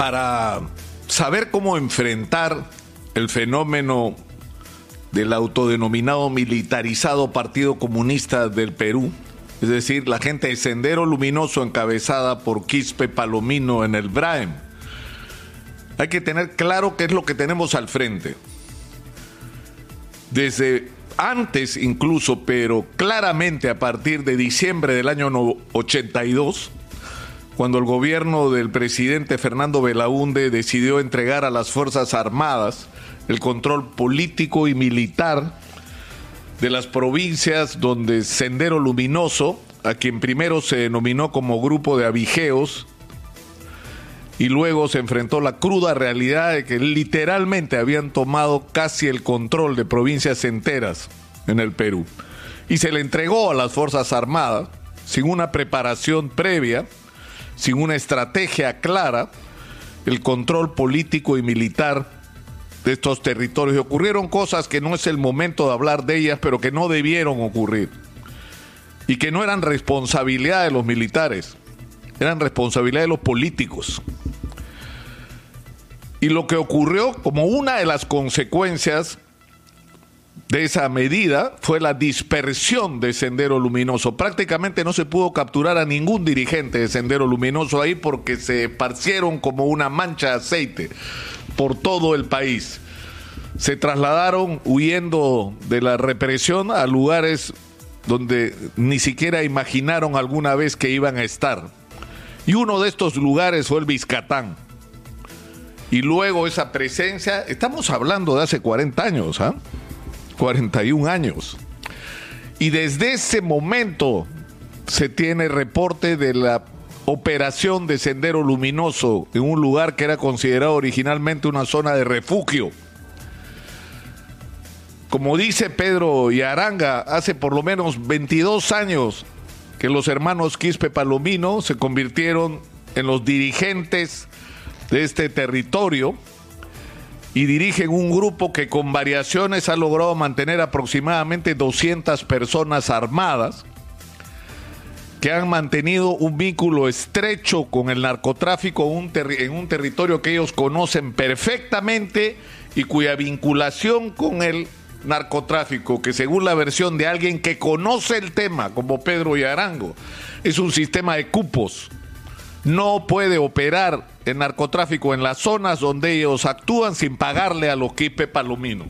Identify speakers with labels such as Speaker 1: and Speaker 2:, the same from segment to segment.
Speaker 1: para saber cómo enfrentar el fenómeno del autodenominado militarizado Partido Comunista del Perú, es decir, la gente de Sendero Luminoso encabezada por Quispe Palomino en el Braem. Hay que tener claro qué es lo que tenemos al frente. Desde antes incluso, pero claramente a partir de diciembre del año 82, cuando el gobierno del presidente Fernando Belaunde decidió entregar a las Fuerzas Armadas el control político y militar de las provincias donde Sendero Luminoso, a quien primero se denominó como grupo de abigeos, y luego se enfrentó la cruda realidad de que literalmente habían tomado casi el control de provincias enteras en el Perú. Y se le entregó a las Fuerzas Armadas sin una preparación previa, sin una estrategia clara, el control político y militar de estos territorios. Y ocurrieron cosas que no es el momento de hablar de ellas, pero que no debieron ocurrir. Y que no eran responsabilidad de los militares, eran responsabilidad de los políticos. Y lo que ocurrió como una de las consecuencias de esa medida fue la dispersión de Sendero Luminoso. Prácticamente no se pudo capturar a ningún dirigente de Sendero Luminoso ahí porque se esparcieron como una mancha de aceite por todo el país. Se trasladaron huyendo de la represión a lugares donde ni siquiera imaginaron alguna vez que iban a estar. Y uno de estos lugares fue el Vizcatán. Y luego esa presencia, estamos hablando de hace 40 años, ¿ah? 41 años. Y desde ese momento se tiene reporte de la operación de Sendero Luminoso en un lugar que era considerado originalmente una zona de refugio. Como dice Pedro Yaranga, hace por lo menos 22 años que los hermanos Quispe Palomino se convirtieron en los dirigentes de este territorio y dirigen un grupo que con variaciones ha logrado mantener aproximadamente 200 personas armadas que han mantenido un vínculo estrecho con el narcotráfico en un territorio que ellos conocen perfectamente y cuya vinculación con el narcotráfico, que según la versión de alguien que conoce el tema, como Pedro Yarango, es un sistema de cupos. No puede operar narcotráfico en las zonas donde ellos actúan sin pagarle a los Quipe Palomino.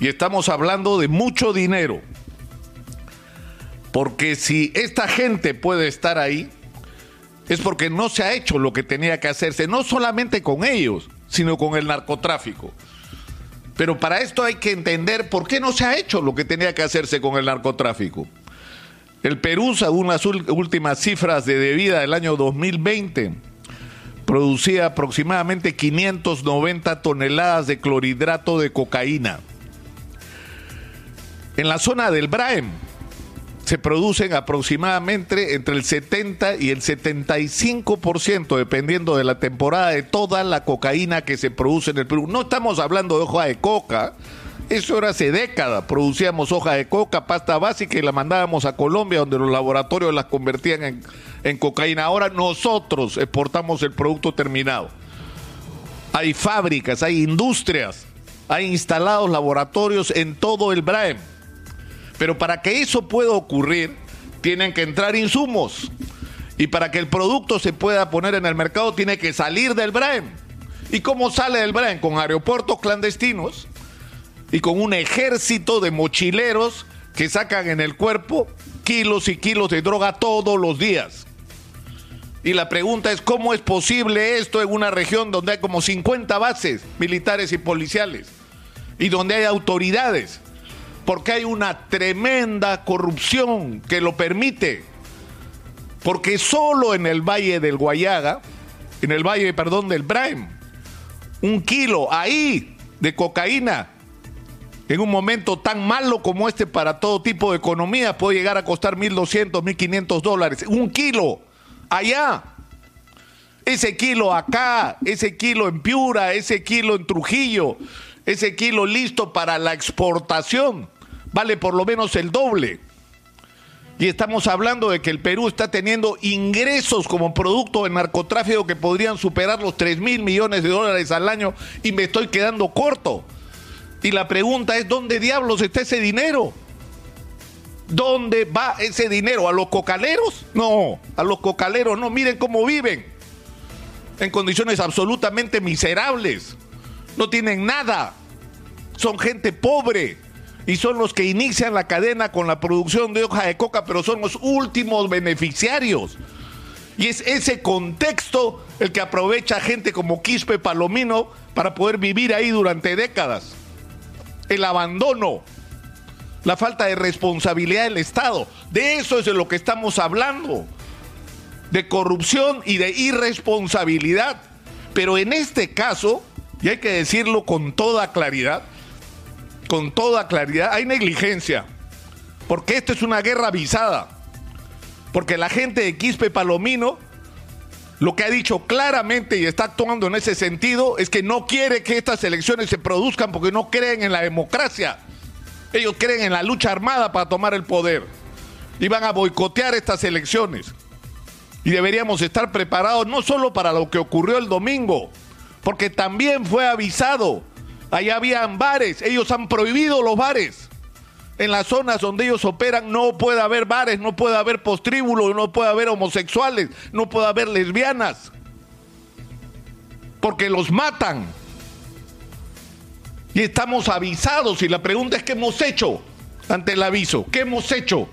Speaker 1: Y estamos hablando de mucho dinero. Porque si esta gente puede estar ahí, es porque no se ha hecho lo que tenía que hacerse, no solamente con ellos, sino con el narcotráfico. Pero para esto hay que entender por qué no se ha hecho lo que tenía que hacerse con el narcotráfico. El Perú, según las últimas cifras de debida del año 2020, producía aproximadamente 590 toneladas de clorhidrato de cocaína. En la zona del Braem, se producen aproximadamente entre el 70 y el 75%, dependiendo de la temporada, de toda la cocaína que se produce en el Perú. No estamos hablando de hoja de coca, eso era hace décadas. Producíamos hoja de coca, pasta básica y la mandábamos a Colombia, donde los laboratorios las convertían en, en cocaína. Ahora nosotros exportamos el producto terminado. Hay fábricas, hay industrias, hay instalados laboratorios en todo el Braem pero para que eso pueda ocurrir, tienen que entrar insumos. Y para que el producto se pueda poner en el mercado, tiene que salir del Braem. ¿Y cómo sale del Braem? Con aeropuertos clandestinos y con un ejército de mochileros que sacan en el cuerpo kilos y kilos de droga todos los días. Y la pregunta es, ¿cómo es posible esto en una región donde hay como 50 bases militares y policiales? Y donde hay autoridades porque hay una tremenda corrupción que lo permite. Porque solo en el Valle del Guayaga, en el Valle, perdón, del Braem, un kilo ahí de cocaína, en un momento tan malo como este para todo tipo de economía, puede llegar a costar 1.200, 1.500 dólares. Un kilo allá. Ese kilo acá, ese kilo en Piura, ese kilo en Trujillo, ese kilo listo para la exportación vale por lo menos el doble. Y estamos hablando de que el Perú está teniendo ingresos como producto del narcotráfico que podrían superar los 3 mil millones de dólares al año y me estoy quedando corto. Y la pregunta es, ¿dónde diablos está ese dinero? ¿Dónde va ese dinero? ¿A los cocaleros? No, a los cocaleros no. Miren cómo viven. En condiciones absolutamente miserables. No tienen nada. Son gente pobre y son los que inician la cadena con la producción de hoja de coca, pero son los últimos beneficiarios. Y es ese contexto el que aprovecha gente como Quispe Palomino para poder vivir ahí durante décadas. El abandono, la falta de responsabilidad del Estado, de eso es de lo que estamos hablando. De corrupción y de irresponsabilidad. Pero en este caso, y hay que decirlo con toda claridad, con toda claridad, hay negligencia, porque esto es una guerra avisada, porque la gente de Quispe Palomino lo que ha dicho claramente y está actuando en ese sentido es que no quiere que estas elecciones se produzcan porque no creen en la democracia. Ellos creen en la lucha armada para tomar el poder y van a boicotear estas elecciones. Y deberíamos estar preparados no solo para lo que ocurrió el domingo, porque también fue avisado Allá habían bares, ellos han prohibido los bares. En las zonas donde ellos operan no puede haber bares, no puede haber postríbulos, no puede haber homosexuales, no puede haber lesbianas. Porque los matan. Y estamos avisados y la pregunta es qué hemos hecho ante el aviso. ¿Qué hemos hecho?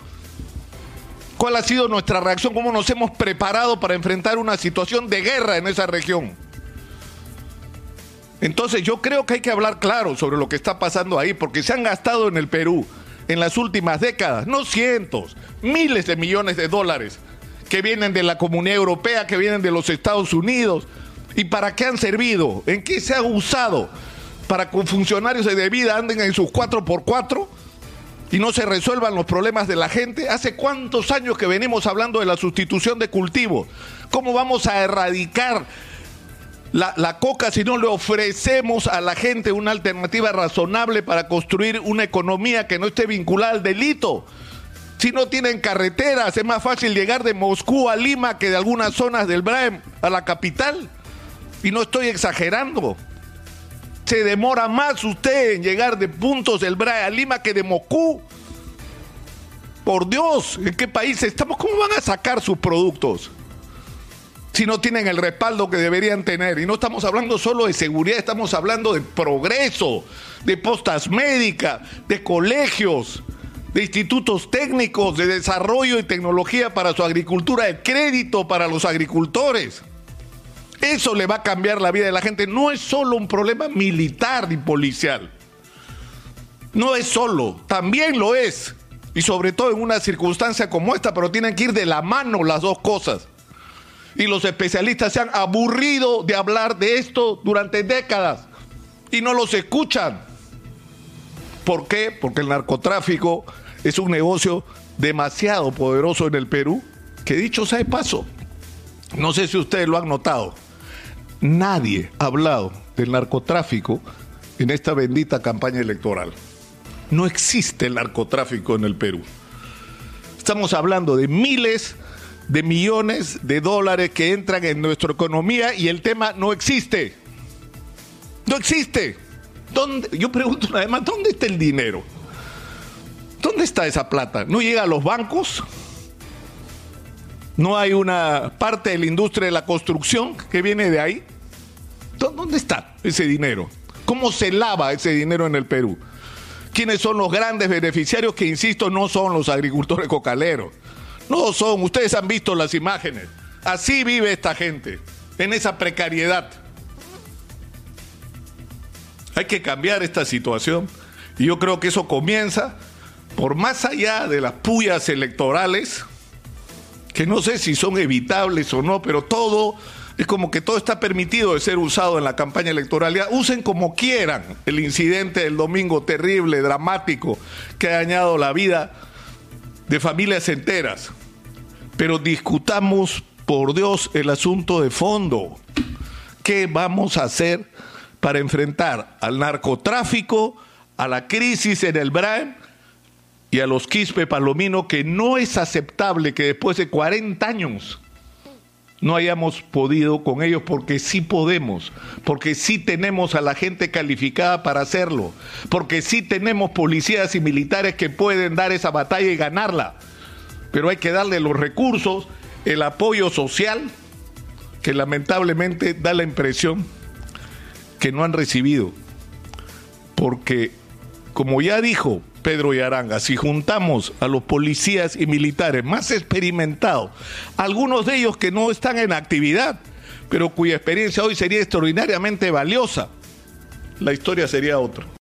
Speaker 1: ¿Cuál ha sido nuestra reacción? ¿Cómo nos hemos preparado para enfrentar una situación de guerra en esa región? Entonces yo creo que hay que hablar claro sobre lo que está pasando ahí, porque se han gastado en el Perú en las últimas décadas, no cientos, miles de millones de dólares que vienen de la Comunidad Europea, que vienen de los Estados Unidos. ¿Y para qué han servido? ¿En qué se ha usado? ¿Para que funcionarios de vida anden en sus 4x4 y no se resuelvan los problemas de la gente? ¿Hace cuántos años que venimos hablando de la sustitución de cultivos? ¿Cómo vamos a erradicar la, coca si no le ofrecemos a la gente una alternativa razonable para construir una economía que no esté vinculada al delito. Si no tienen carreteras, es más fácil llegar de Moscú a Lima que de algunas zonas del Braem a la capital. Y no estoy exagerando. Se demora más usted en llegar de puntos del Braem a Lima que de Moscú. Por Dios, ¿en qué país estamos? ¿Cómo van a sacar sus productos? Si no tienen el respaldo que deberían tener. Y no estamos hablando solo de seguridad, estamos hablando de progreso, de postas médicas, de colegios, de institutos técnicos, de desarrollo y tecnología para su agricultura, de crédito para los agricultores. Eso le va a cambiar la vida de la gente. No es solo un problema militar ni policial. No es solo, también lo es. Y sobre todo en una circunstancia como esta, pero tienen que ir de la mano las dos cosas y los especialistas se han aburrido de hablar de esto durante décadas y no los escuchan. ¿Por qué? Porque el narcotráfico es un negocio demasiado poderoso en el Perú, que dicho sea de paso, no sé si ustedes lo han notado, nadie ha hablado del narcotráfico en esta bendita campaña electoral. No existe el narcotráfico en el Perú. Estamos hablando de miles de millones de dólares que entran en nuestra economía y el tema no existe. No existe. ¿Dónde? Yo pregunto vez más, ¿dónde está el dinero? ¿Dónde está esa plata? ¿No llega a los bancos? ¿No hay una parte de la industria de la construcción que viene de ahí? ¿Dónde está ese dinero? ¿Cómo se lava ese dinero en el Perú? ¿Quiénes son los grandes beneficiarios que, insisto, no son los agricultores cocaleros? No son, ustedes han visto las imágenes. Así vive esta gente, en esa precariedad. Hay que cambiar esta situación y yo creo que eso comienza por más allá de las pullas electorales, que no sé si son evitables o no, pero todo es como que todo está permitido de ser usado en la campaña electoral. Ya usen como quieran el incidente del domingo terrible, dramático, que ha dañado la vida de familias enteras. Pero discutamos, por Dios, el asunto de fondo. ¿Qué vamos a hacer para enfrentar al narcotráfico, a la crisis en el Brain y a los Quispe Palomino que no es aceptable que después de 40 años no hayamos podido con ellos porque sí podemos, porque sí tenemos a la gente calificada para hacerlo, porque sí tenemos policías y militares que pueden dar esa batalla y ganarla. Pero hay que darle los recursos, el apoyo social, que lamentablemente da la impresión que no han recibido. Porque, como ya dijo Pedro Yaranga, si juntamos a los policías y militares más experimentados, algunos de ellos que no están en actividad, pero cuya experiencia hoy sería extraordinariamente valiosa, la historia sería otra.